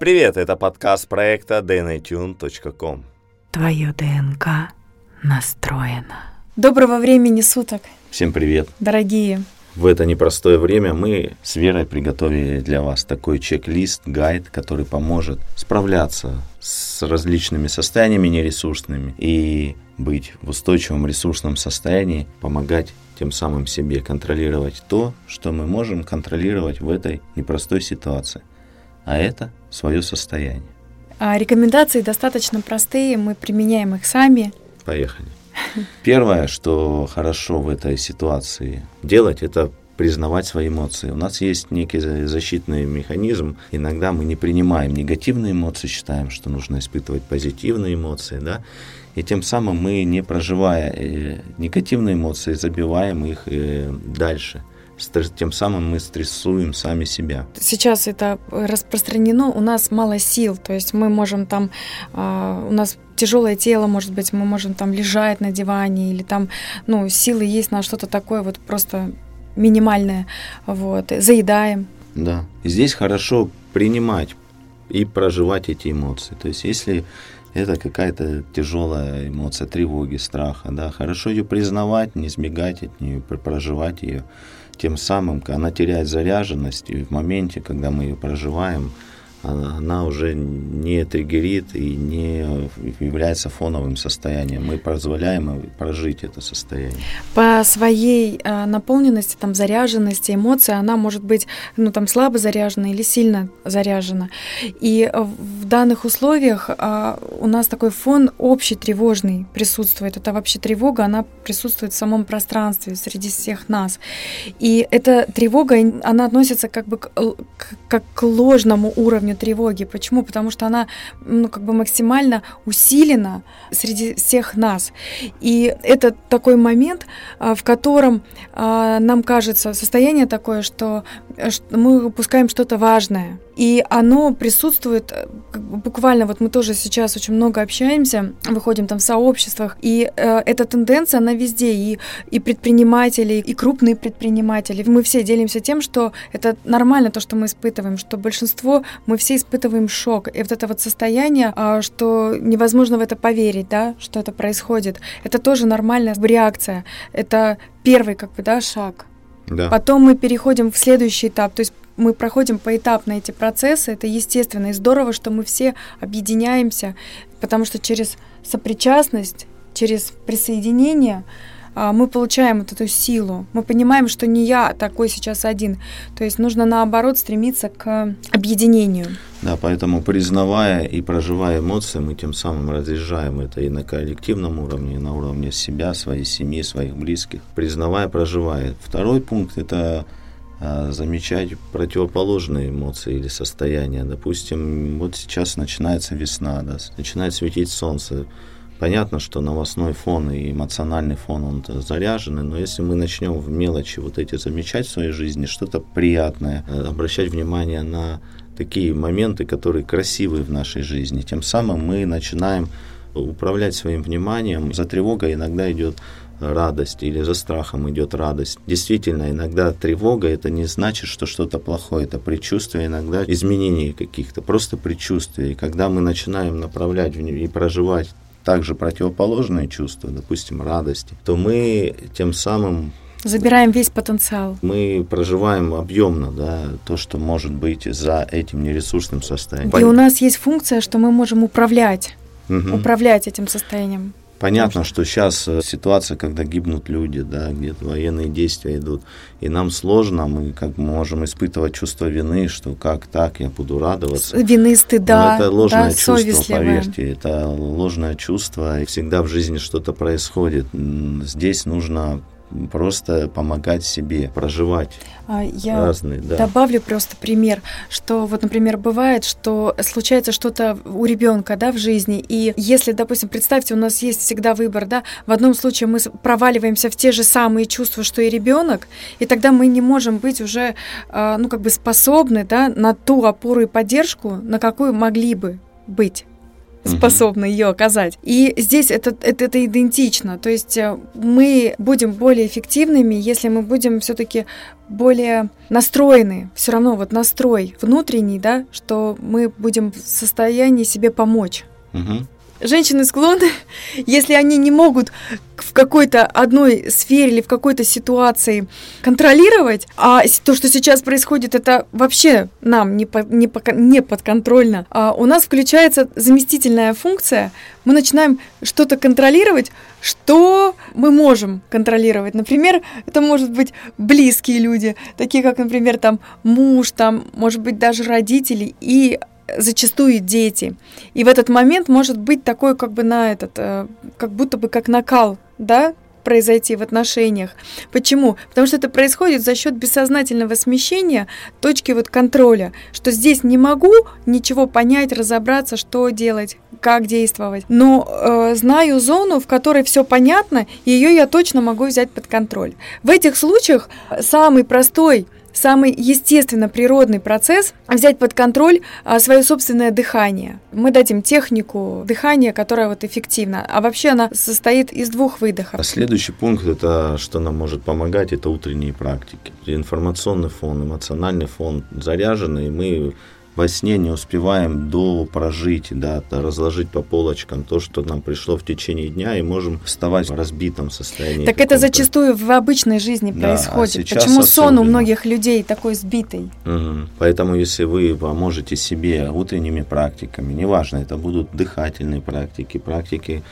Привет, это подкаст проекта dnatune.com. Твое ДНК настроено. Доброго времени суток, Всем привет. дорогие. В это непростое время мы с Верой приготовили для вас такой чек-лист, гайд, который поможет справляться с различными состояниями нересурсными и быть в устойчивом ресурсном состоянии, помогать тем самым себе контролировать то, что мы можем контролировать в этой непростой ситуации. А это свое состояние. А, Рекомендации достаточно простые, мы применяем их сами. Поехали. Первое, что хорошо в этой ситуации делать, это признавать свои эмоции. У нас есть некий за- защитный механизм. Иногда мы не принимаем негативные эмоции, считаем, что нужно испытывать позитивные эмоции, да, и тем самым мы, не проживая э, негативные эмоции, забиваем их э, дальше. Тем самым мы стрессуем сами себя. Сейчас это распространено, у нас мало сил, то есть мы можем там, а, у нас тяжелое тело, может быть, мы можем там лежать на диване или там, ну, силы есть на что-то такое вот просто минимальное, вот, заедаем. Да. И здесь хорошо принимать и проживать эти эмоции. То есть, если это какая-то тяжелая эмоция тревоги, страха, да, хорошо ее признавать, не сбегать от нее, пр- проживать ее. Тем самым она теряет заряженность, и в моменте, когда мы ее проживаем, она, уже не триггерит и не является фоновым состоянием. Мы позволяем прожить это состояние. По своей а, наполненности, там, заряженности, эмоции, она может быть, ну, там, слабо заряжена или сильно заряжена. И в данных условиях а, у нас такой фон общий тревожный присутствует. Это вообще тревога, она присутствует в самом пространстве, среди всех нас. И эта тревога, она относится как бы к- как к ложному уровню тревоги. Почему? Потому что она, ну, как бы максимально усилена среди всех нас. И это такой момент, а, в котором а, нам кажется состояние такое, что мы упускаем что-то важное. И оно присутствует э, буквально, вот мы тоже сейчас очень много общаемся, выходим там в сообществах, и э, эта тенденция, она везде, и, и предприниматели, и крупные предприниматели. Мы все делимся тем, что это нормально то, что мы испытываем, что большинство, мы все испытываем шок. И вот это вот состояние, а, что невозможно в это поверить, да, что это происходит, это тоже нормальная реакция. Это первый, как бы, да, шаг. Да. Потом мы переходим в следующий этап, то есть мы проходим поэтапно эти процессы, это естественно, и здорово, что мы все объединяемся, потому что через сопричастность, через присоединение мы получаем вот эту силу. Мы понимаем, что не я такой сейчас один. То есть нужно наоборот стремиться к объединению. Да, поэтому признавая и проживая эмоции, мы тем самым разъезжаем это и на коллективном уровне, и на уровне себя, своей семьи, своих близких. Признавая, проживая. Второй пункт – это а, замечать противоположные эмоции или состояния. Допустим, вот сейчас начинается весна, да, начинает светить солнце. Понятно, что новостной фон и эмоциональный фон, он заряженный, но если мы начнем в мелочи вот эти замечать в своей жизни, что-то приятное, э, обращать внимание на такие моменты, которые красивые в нашей жизни, тем самым мы начинаем управлять своим вниманием. За тревогой иногда идет радость или за страхом идет радость. Действительно, иногда тревога это не значит, что что-то плохое, это предчувствие иногда изменений каких-то, просто предчувствие. И когда мы начинаем направлять и проживать также противоположные чувства, допустим, радости, то мы тем самым Забираем весь потенциал. мы проживаем объемно, да, то, что может быть за этим нересурсным состоянием. И у нас есть функция, что мы можем управлять, Мгм. управлять этим состоянием. Понятно, что сейчас э, ситуация, когда гибнут люди, да, где-то военные действия идут, и нам сложно, мы как можем испытывать чувство вины, что как так, я буду радоваться. Вины, стыда, Но это ложное да, чувство, совестливое. поверьте, это ложное чувство, и всегда в жизни что-то происходит. Здесь нужно просто помогать себе проживать А, Я разные, да. добавлю просто пример, что вот, например, бывает, что случается что-то у ребенка, да, в жизни, и если, допустим, представьте, у нас есть всегда выбор, да, в одном случае мы проваливаемся в те же самые чувства, что и ребенок, и тогда мы не можем быть уже, а, ну, как бы способны, да, на ту опору и поддержку, на какую могли бы быть. Способны ее оказать. И здесь это, это, это идентично. То есть э, мы будем более эффективными, если мы будем все-таки более настроены, все равно вот настрой внутренний, да, что мы будем в состоянии себе помочь. Мгм. Женщины склонны, если они не могут в какой-то одной сфере или в какой-то ситуации контролировать, а то, что сейчас происходит, это вообще нам не, по- не, пока- не подконтрольно, а у нас включается заместительная функция, мы начинаем что-то контролировать, что мы можем контролировать. Например, это может быть близкие люди, такие как, например, там муж, там, может быть, даже родители. И зачастую дети. И в этот момент может быть такой как бы на этот, э, как будто бы как накал, да, произойти в отношениях. Почему? Потому что это происходит за счет бессознательного смещения точки вот контроля, что здесь не могу ничего понять, разобраться, что делать, как действовать, но э, знаю зону, в которой все понятно, и ее я точно могу взять под контроль. В этих случаях самый простой самый естественно природный процесс взять под контроль а, свое собственное дыхание. Мы дадим технику дыхания, которая вот эффективна. А вообще она состоит из двух А выдохов. следующий пункт, это что нам может помогать, это утренние практики. Информационный фон, эмоциональный фон заряженный, и мы во сне не успеваем до прожить, да, разложить по полочкам то, что нам пришло в течение дня, и можем вставать в разбитом состоянии. Так это зачастую в обычной жизни Да, а происходит. сейчас Почему сон у многих людей такой сбитый? Мгм. Поэтому, если вы поможете себе утренними практиками, неважно, это будут дыхательные практики, практики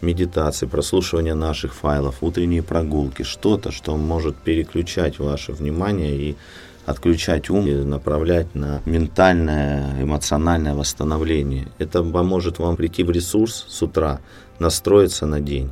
медитации, прослушивания наших файлов, утренние прогулки, что-то, что может переключать ваше внимание и отключать ум и направлять на ментальное, эмоциональное восстановление. Это поможет вам прийти в ресурс с утра, настроиться на день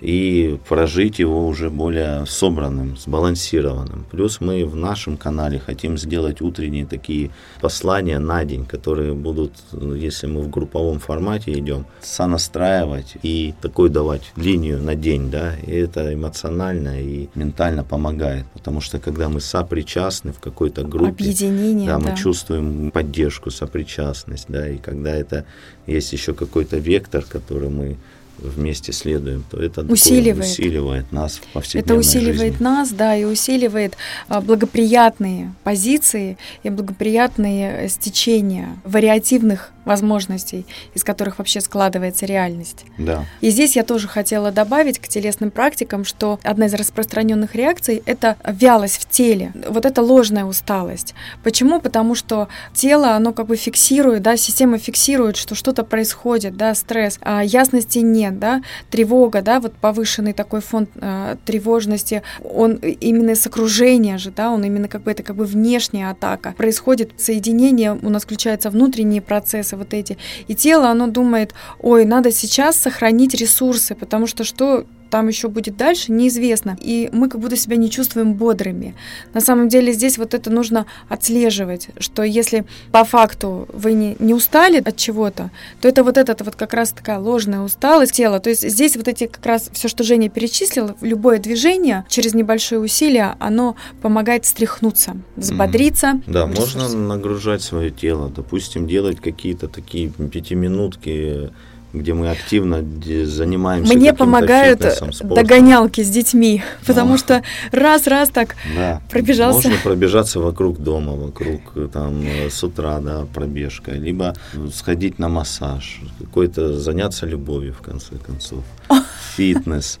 и прожить его уже более собранным, сбалансированным. Плюс мы в нашем канале хотим сделать утренние такие послания на день, которые будут, ну, если мы в групповом формате идем, сонастраивать и такой давать линию на день, да, и это эмоционально и ментально помогает, потому что когда мы сопричастны в какой-то группе, Объединение, да, да. мы чувствуем поддержку, сопричастность, да, и когда это есть еще какой-то вектор, который мы вместе следуем, то это Усиливает. усиливает нас в Это повседневной усиливает жизни. нас, да, и усиливает а, благоприятные позиции и благоприятные э, стечения вариативных возможностей, из которых вообще складывается реальность. Да. И здесь я тоже хотела добавить к телесным практикам, что одна из распространенных реакций – это вялость в теле, вот это ложная усталость. Почему? Потому что тело, оно как бы фиксирует, да, система фиксирует, что что-то происходит, да, стресс, а ясности нет, да, тревога, да, вот повышенный такой фон э, тревожности, он именно с окружения же, да, он именно как бы это как бы внешняя атака. Происходит соединение, у нас включаются внутренние процессы вот эти, и тело, оно думает, ой, надо сейчас сохранить ресурсы, потому что что там еще будет дальше, неизвестно. И мы как будто себя не чувствуем бодрыми. На самом деле здесь вот это нужно отслеживать, что если по факту вы не, не устали от чего-то, то это вот это вот как раз такая ложная усталость тела. То есть здесь вот эти как раз все, что Женя перечислила, любое движение через небольшое усилие, оно помогает встряхнуться, взбодриться. Да, можно нагружать свое тело, допустим, делать какие-то такие пятиминутки, где мы активно занимаемся Мне помогают догонялки с детьми, потому Ну. что раз-раз так Да. Пробежался. Можно пробежаться вокруг дома, вокруг э, там э, с утра, да, пробежка, либо сходить на массаж, какой-то заняться любовью в конце концов, фитнес,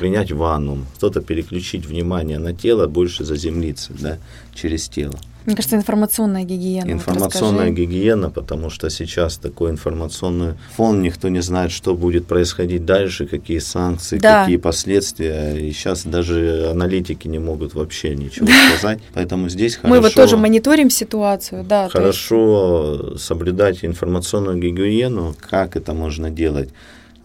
принять ванну, кто-то переключить внимание на тело, больше заземлиться, да, через тело. Мне кажется, информационная гигиена. Вот Информационная расскажи. гигиена, потому что сейчас такой информационный фон, никто не знает, что будет происходить дальше, какие санкции, Да. какие последствия. И сейчас даже аналитики не могут вообще ничего сказать. Поэтому здесь хорошо, Мы вот тоже мониторим ситуацию, да. то есть- хорошо соблюдать информационную гигиену. Как это можно делать?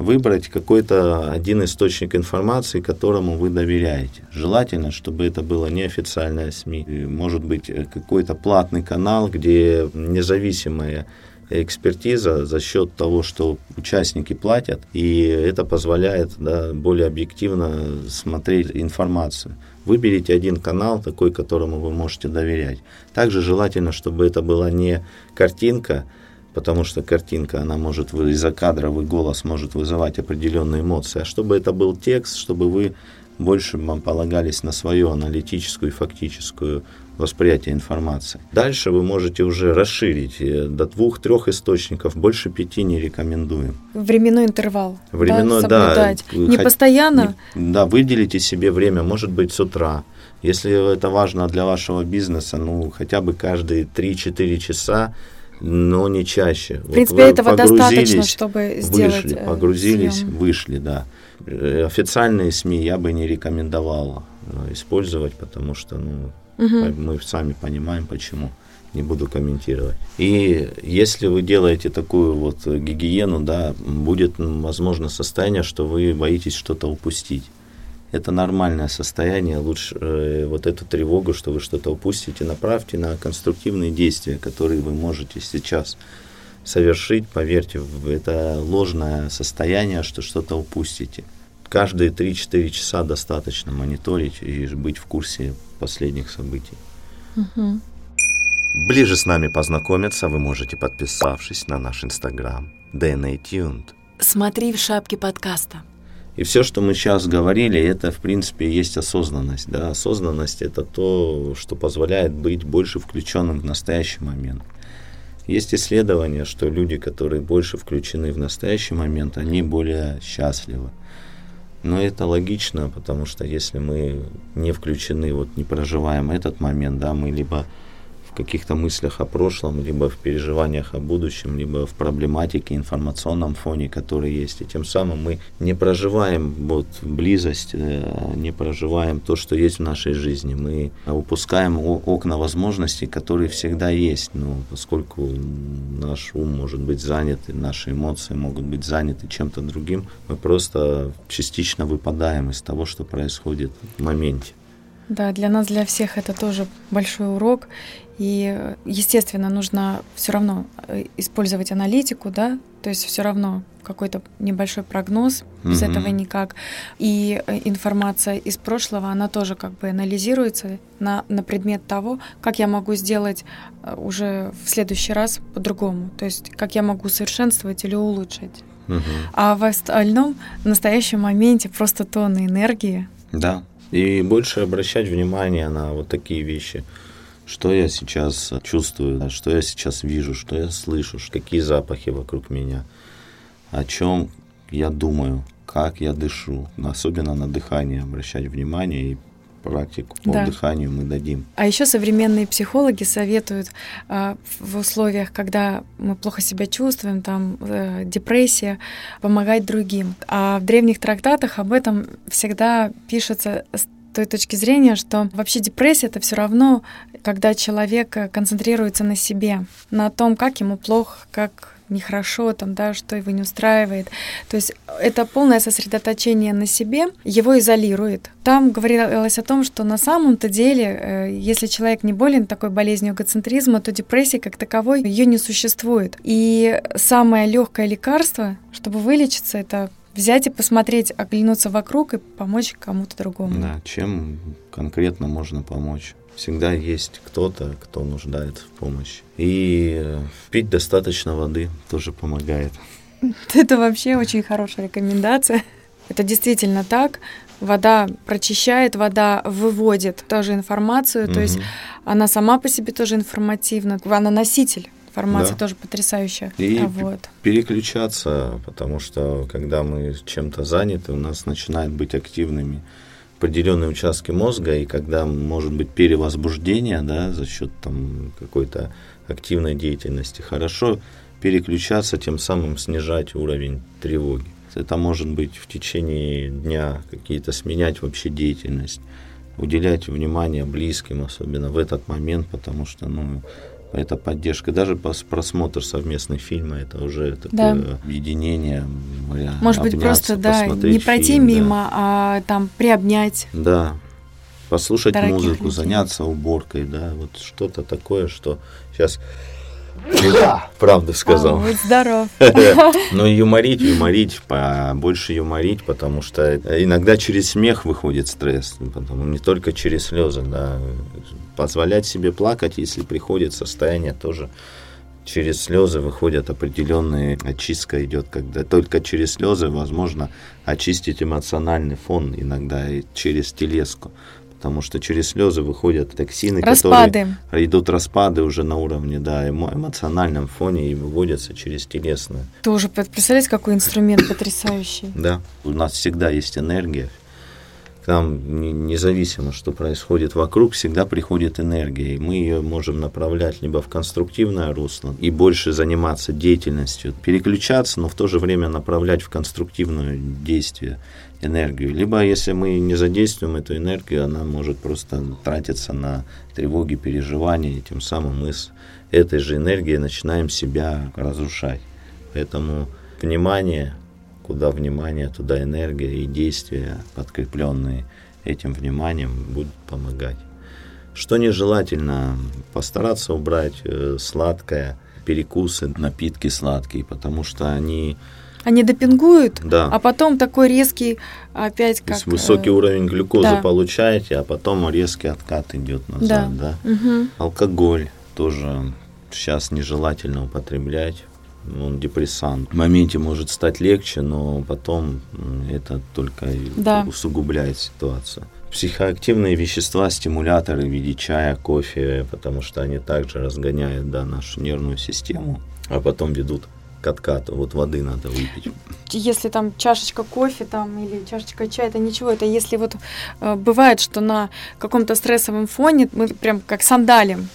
Выбрать какой-то один источник информации, которому вы доверяете. Желательно, чтобы это было неофициальное СМИ. Может быть, э, какой-то платный канал, где независимая экспертиза за счет того, что участники платят, и это позволяет да, более объективно смотреть информацию. Выберите один канал, такой, которому вы можете доверять. Также желательно, чтобы это была не картинка, потому что картинка, она может, из-за кадровый голос может вызывать определенные эмоции, а чтобы это был текст, чтобы вы больше вам полагались на свою аналитическую и фактическую восприятие информации. Дальше вы можете уже расширить э, до двух-трех источников, больше пяти не рекомендуем. Временной интервал. Временной, да. да не хоть, постоянно. Не, да, выделите себе время, может быть, с утра. Если это важно для вашего бизнеса, ну, хотя бы каждые 3-4 часа но не чаще. В принципе, вот этого достаточно, чтобы сделать Вышли, э, погрузились, съем. вышли, да. Э, официальные СМИ я бы не рекомендовал использовать, потому что ну, Угу. Мы сами понимаем, почему. Не буду комментировать. И если вы делаете такую вот гигиену, да, будет, возможно, состояние, что вы боитесь что-то упустить. Это нормальное состояние. Лучше э, вот эту тревогу, что вы что-то упустите, направьте на конструктивные действия, которые вы можете сейчас совершить. Поверьте, это ложное состояние, что что-то упустите каждые 3-4 часа достаточно мониторить и быть в курсе последних событий. Угу. Ближе с нами познакомиться вы можете, подписавшись на наш инстаграм DNA Tuned. Смотри в шапке подкаста. И все, что мы сейчас говорили, это, в принципе, есть осознанность. Да? Осознанность – это то, что позволяет быть больше включенным в настоящий момент. Есть исследования, что люди, которые больше включены в настоящий момент, они более счастливы. Но это логично, потому что если мы не включены, вот не проживаем этот момент, да, мы либо в каких-то мыслях о прошлом, либо в переживаниях о будущем, либо в проблематике, информационном фоне, который есть. И тем самым мы не проживаем вот близость, э, не проживаем то, что есть в нашей жизни. Мы упускаем окна возможностей, которые всегда есть. Но поскольку наш ум может быть занят, и наши эмоции могут быть заняты чем-то другим, мы просто частично выпадаем из того, что происходит в моменте. Да, для нас, для всех это тоже большой урок. И, естественно, нужно все равно э, использовать аналитику, да, то есть все равно какой-то небольшой прогноз, без mm-hmm. этого никак. И э, информация из прошлого, она тоже как бы анализируется на, на предмет того, как я могу сделать э, уже в следующий раз по-другому, то есть как я могу совершенствовать или улучшить. А в остальном, в настоящем моменте просто тонны энергии. Да, и больше обращать внимание на вот такие вещи – что я сейчас чувствую, что я сейчас вижу, что я слышу, какие запахи вокруг меня, о чем я думаю, как я дышу, особенно на дыхание обращать внимание и практику по да. дыханию мы дадим. А еще современные психологи советуют э, в условиях, когда мы плохо себя чувствуем, там э, депрессия, помогать другим. А в древних трактатах об этом всегда пишется той точки зрения, что вообще депрессия это все равно, когда человек концентрируется на себе, на том, как ему плохо, как нехорошо, там, да, что его не устраивает. То есть это полное сосредоточение на себе его изолирует. Там говорилось о том, что на самом-то деле, э, если человек не болен такой болезнью эгоцентризма, то депрессии как таковой ее не существует. И самое легкое лекарство, чтобы вылечиться, это взять и посмотреть, оглянуться вокруг и помочь кому-то другому. Да, чем конкретно можно помочь? Всегда есть кто-то, кто нуждается в помощи. И э, пить достаточно воды тоже помогает. Это вообще очень хорошая рекомендация. Это действительно так. Вода прочищает, вода выводит тоже информацию, угу. то есть она сама по себе тоже информативна. Она носитель Формация да. тоже потрясающая. И а вот. переключаться, потому что когда мы чем-то заняты, у нас начинают быть активными определенные участки мозга, и когда может быть перевозбуждение да, за счет там, какой-то активной деятельности, хорошо переключаться, тем самым снижать уровень тревоги. Это может быть в течение дня какие-то сменять вообще деятельность, уделять внимание близким, особенно в этот момент, потому что ну, это поддержка. Даже просмотр совместных фильма, это уже такое да. объединение. Может быть, просто, да, не пройти фильм, мимо, да. а там приобнять. Да, послушать музыку, людей. заняться уборкой, да, вот что-то такое, что сейчас Правда сказал. Будь здоров. Но юморить, юморить, больше юморить, потому что иногда через смех выходит стресс, потому не только через слезы, да. Позволять себе плакать, если приходит состояние, тоже через слезы выходят определенные, очистка идет, когда только через слезы возможно очистить эмоциональный фон иногда и через телеску. Потому что через слезы выходят токсины, распады. которые идут распады уже на уровне, да, эмо- эмоциональном фоне и выводятся через телесное. Тоже представляете, какой инструмент потрясающий. Да, у нас всегда есть энергия, там независимо, что происходит вокруг, всегда приходит энергия, и мы ее можем направлять либо в конструктивное русло и больше заниматься деятельностью, переключаться, но в то же время направлять в конструктивное действие энергию. Либо если мы не задействуем эту энергию, она может просто тратиться на тревоги, переживания, и тем самым мы с этой же энергией начинаем себя разрушать. Поэтому внимание куда внимание, туда энергия и действия, подкрепленные этим вниманием, будут помогать. Что нежелательно, постараться убрать э, сладкое, перекусы, напитки сладкие, потому что они... Они допингуют, да. а потом такой резкий опять как... То есть высокий э, уровень глюкозы да. получаете, а потом резкий откат идет назад. Да. Да? Угу. Алкоголь тоже сейчас нежелательно употреблять он депрессант. В моменте может стать легче, но потом это только да. усугубляет ситуацию. Психоактивные вещества, стимуляторы в виде чая, кофе, потому что они также разгоняют да, нашу нервную систему, а потом ведут к откату. Вот воды надо выпить. Если там чашечка кофе там или чашечка чая, это ничего. Это если вот э, бывает, что на каком-то стрессовом фоне мы прям как сандалим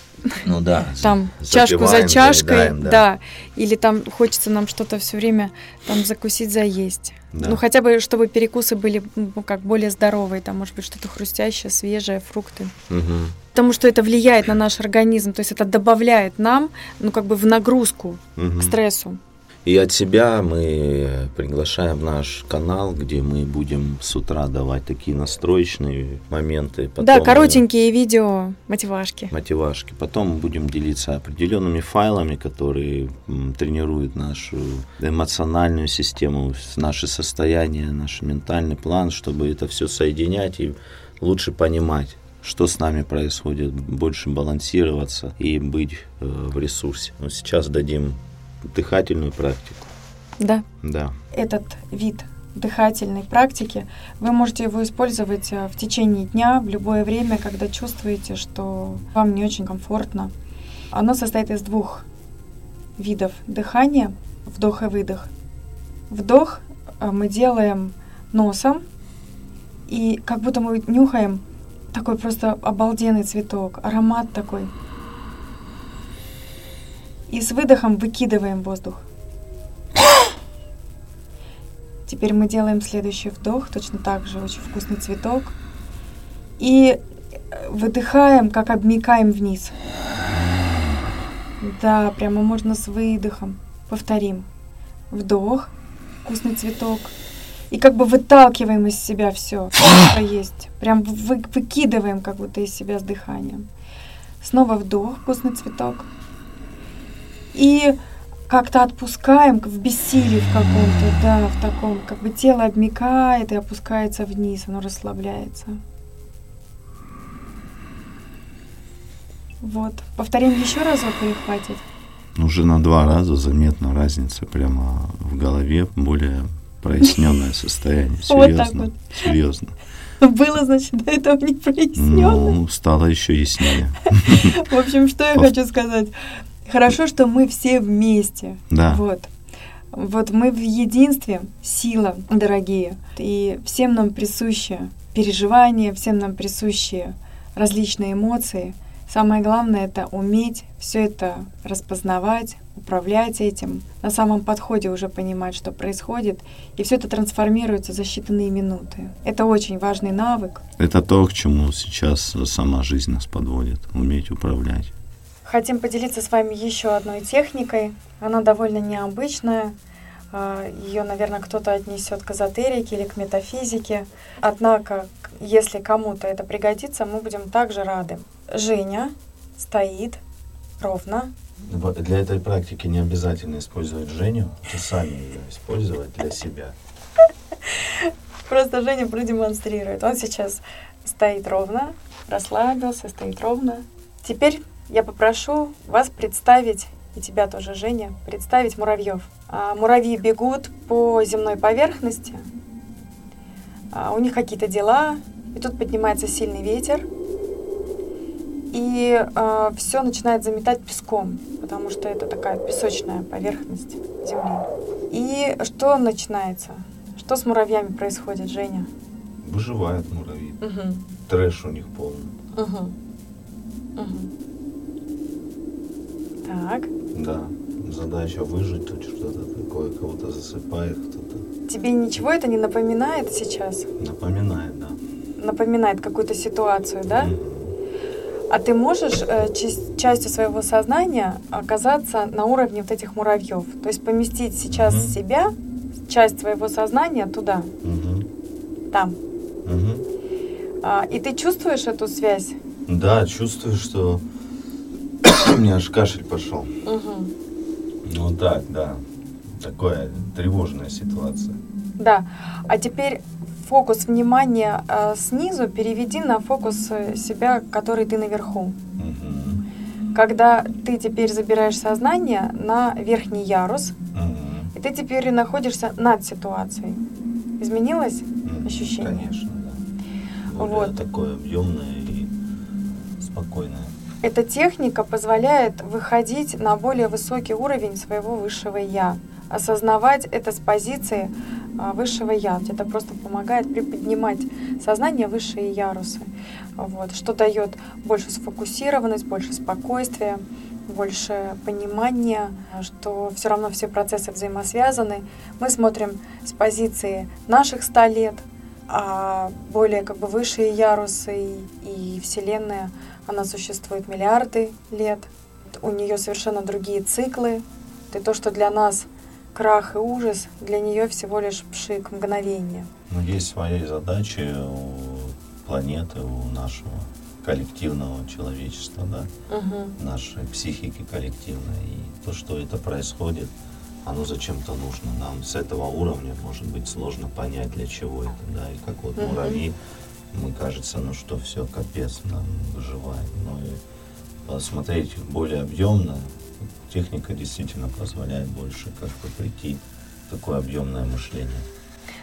ну да. Там чашку за чашкой, да. да. Или там хочется нам что-то все время там закусить, заесть. Да. Ну хотя бы, чтобы перекусы были ну, как более здоровые, там может быть что-то хрустящее, свежее, фрукты. Угу. Потому что это влияет на наш организм, то есть это добавляет нам, ну как бы в нагрузку угу. к стрессу. И от себя мы приглашаем наш канал, где мы будем с утра давать такие настроечные моменты. Потом да, коротенькие видео, мотивашки. Мотивашки. Потом будем делиться определенными файлами, которые тренируют нашу эмоциональную систему, наше состояние, наш ментальный план, чтобы это все соединять и лучше понимать что с нами происходит, больше балансироваться и быть э, в ресурсе. Но сейчас дадим дыхательную практику. Да. Да. Этот вид дыхательной практики, вы можете его использовать э, в течение дня, в любое время, когда чувствуете, что вам не очень комфортно. Оно состоит из двух видов дыхания, вдох и выдох. Вдох э, мы делаем носом, и как будто мы нюхаем такой просто обалденный цветок, аромат такой – и с выдохом выкидываем воздух. Теперь мы делаем следующий вдох, точно так же, очень вкусный цветок. И выдыхаем, как обмикаем вниз. Да, прямо можно с выдохом. Повторим. Вдох, вкусный цветок. И как бы выталкиваем из себя все, что есть. Прям вы, выкидываем как будто из себя с дыханием. Снова вдох, вкусный цветок и как-то отпускаем в бессилии в каком-то, да, в таком, как бы тело обмикает и опускается вниз, оно расслабляется. Вот. Повторим еще разок или хватит? Уже на два раза заметна разница прямо в голове, более проясненное состояние. Серьезно. Вот Серьезно. Было, значит, до этого не прояснено. Ну, стало еще яснее. В общем, что я хочу сказать. Хорошо, что мы все вместе. Да. Вот. Вот мы в единстве, сила, дорогие. И всем нам присущи переживания, всем нам присущи различные эмоции. Самое главное это уметь все это распознавать, управлять этим, на самом подходе уже понимать, что происходит, и все это трансформируется за считанные минуты. Это очень важный навык. Это то, к чему сейчас сама жизнь нас подводит, уметь управлять. Хотим поделиться с вами еще одной техникой. Она довольно необычная. А, Ее, наверное, кто-то отнесет к эзотерике или к метафизике. Однако, если кому-то это пригодится, мы будем также рады. Женя стоит ровно. Для этой практики не обязательно использовать Женю, сами ее использовать для себя. Просто Женя продемонстрирует. Он сейчас стоит ровно, расслабился, стоит ровно. Теперь я попрошу вас представить и тебя тоже, Женя, представить муравьев. А, муравьи бегут по земной поверхности, а, у них какие-то дела, и тут поднимается сильный ветер, и э, а, все начинает заметать песком, потому что это такая песочная поверхность Земли. И что начинается? Что с муравьями происходит, Женя? Выживают муравьи. Угу. Трэш у них полный. Угу. Угу. Так. Да. Задача выжить, тут что-то такое, кого-то засыпает, кто-то. Тебе ничего это не напоминает сейчас? Напоминает, да. Напоминает какую-то ситуацию, да? А ты можешь э, частью своего сознания оказаться на уровне вот этих муравьев, то есть поместить сейчас угу. себя, часть своего сознания туда, угу. там. Угу. А, и ты чувствуешь эту связь? Да, чувствую, что у меня аж кашель пошел. Угу. Ну так, да. Такая тревожная ситуация. Да. А теперь фокус внимания э, снизу переведи на фокус э, себя, который ты наверху. Угу. Когда ты теперь забираешь сознание на верхний ярус, угу. и ты теперь находишься над ситуацией. Изменилось угу. ощущение? Конечно, да. Более вот. такое объемное и спокойное. Эта техника позволяет выходить на более высокий уровень своего высшего я, осознавать это с позиции а, высшего я. Это просто помогает приподнимать сознание высшие ярусы, вот, что дает больше сфокусированность, больше спокойствия, больше понимания, что все равно все процессы взаимосвязаны. Мы смотрим с позиции наших ста лет, а более как бы высшие ярусы и Вселенная, она существует миллиарды лет. У нее совершенно другие циклы. И то, что для нас крах и ужас для нее всего лишь пшик, мгновение. Но есть свои задачи у планеты, у нашего коллективного человечества, да, угу. нашей психики коллективной. И то, что это происходит, оно зачем-то нужно нам с этого уровня, может быть, сложно понять, для чего это, да, и как вот муравьи, мы кажется, ну что, все, капец, нам выживаем. Но и посмотреть более объемно, техника действительно позволяет больше как-то прийти в такое объемное мышление.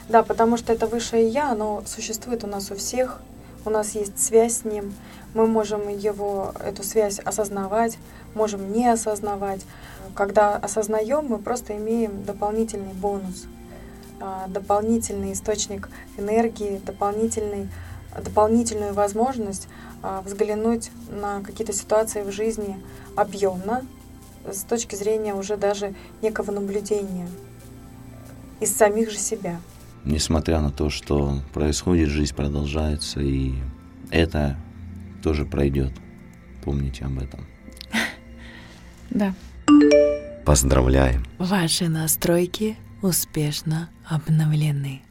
Да, потому что это высшее я, оно существует у нас у всех, у нас есть связь с ним, мы можем его, эту связь осознавать, можем не осознавать. Когда осознаем, мы просто имеем дополнительный бонус, а, дополнительный источник энергии, дополнительный, дополнительную возможность а, взглянуть на какие-то ситуации в жизни объемно, с точки зрения уже даже некого наблюдения из самих же себя. Несмотря на то, что происходит, жизнь продолжается, и это тоже пройдет. Помните об этом. Да. Поздравляем. Ваши настройки успешно обновлены.